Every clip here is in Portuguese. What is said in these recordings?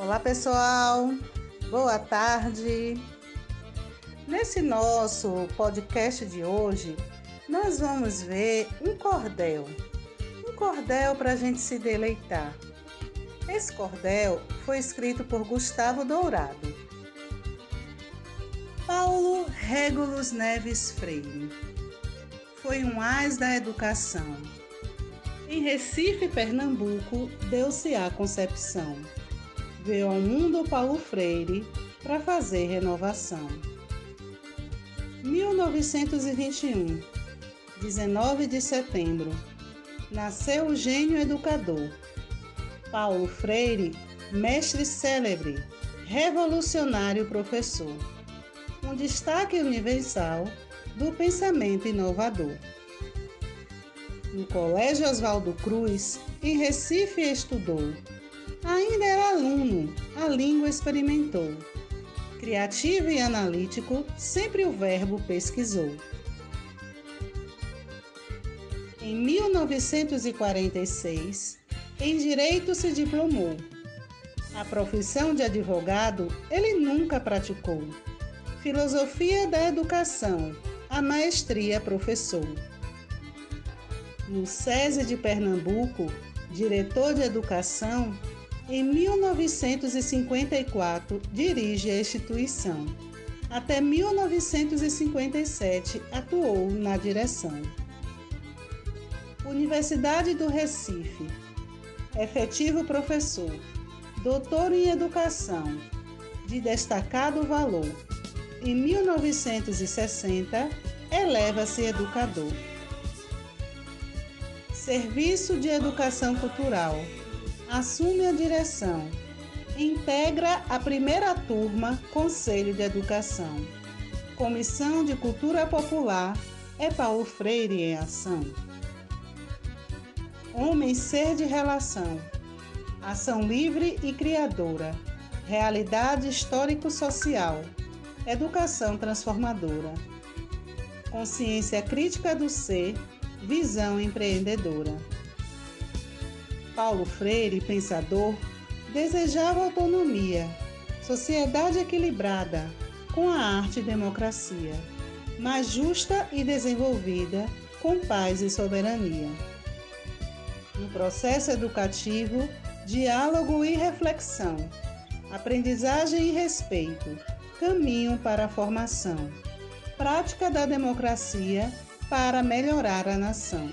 Olá pessoal, boa tarde. Nesse nosso podcast de hoje, nós vamos ver um cordel. Um cordel para a gente se deleitar. Esse cordel foi escrito por Gustavo Dourado. Paulo Regulus Neves Freire foi um ás da educação. Em Recife, Pernambuco, deu-se a concepção veio ao mundo Paulo Freire para fazer renovação. 1921, 19 de setembro, nasceu o gênio educador. Paulo Freire, mestre célebre, revolucionário professor. Um destaque universal do pensamento inovador. No Colégio Oswaldo Cruz, em Recife, estudou Ainda era aluno, a língua experimentou. Criativo e analítico, sempre o verbo pesquisou. Em 1946, em direito se diplomou. A profissão de advogado ele nunca praticou. Filosofia da educação, a maestria professor. No SESI de Pernambuco, diretor de educação, em 1954, dirige a instituição. Até 1957, atuou na direção. Universidade do Recife. Efetivo professor. Doutor em Educação. De destacado valor. Em 1960, eleva-se educador. Serviço de Educação Cultural assume a direção. Integra a primeira turma Conselho de Educação. Comissão de Cultura Popular é Paulo Freire em ação. Homem ser de relação. Ação livre e criadora. Realidade histórico-social. Educação transformadora. Consciência crítica do ser. Visão empreendedora. Paulo Freire, pensador, desejava autonomia, sociedade equilibrada, com a arte e democracia, mais justa e desenvolvida, com paz e soberania. No processo educativo, diálogo e reflexão, aprendizagem e respeito, caminho para a formação, prática da democracia para melhorar a nação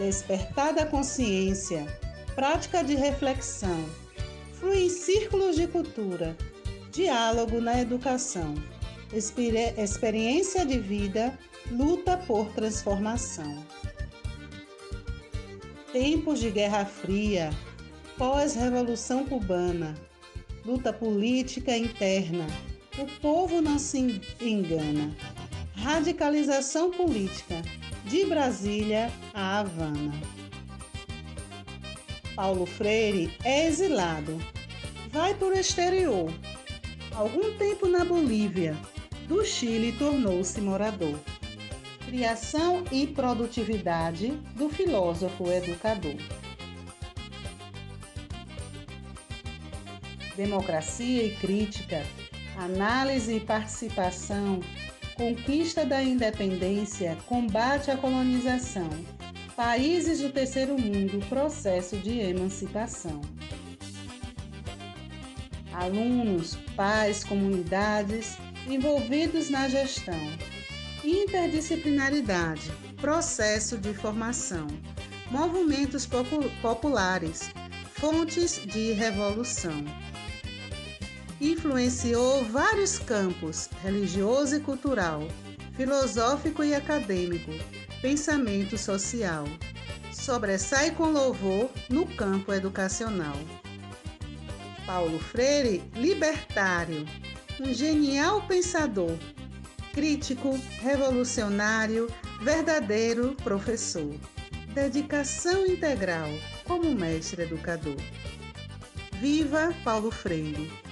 despertar da consciência, prática de reflexão, flui em círculos de cultura, diálogo na educação, experiência de vida, luta por transformação. Tempos de Guerra Fria, pós-revolução cubana, luta política interna, o povo não se engana, radicalização política, de Brasília a Havana. Paulo Freire é exilado, vai para o exterior. Algum tempo na Bolívia, do Chile tornou-se morador. Criação e produtividade do filósofo educador. Democracia e crítica, análise e participação conquista da independência, combate à colonização, países do terceiro mundo, processo de emancipação. Alunos, pais, comunidades envolvidos na gestão. Interdisciplinaridade, processo de formação. Movimentos populares, fontes de revolução influenciou vários campos religioso e cultural, filosófico e acadêmico, pensamento social. Sobressai com louvor no campo educacional. Paulo Freire, libertário, um genial pensador, crítico, revolucionário, verdadeiro professor. Dedicação integral como mestre educador. Viva Paulo Freire!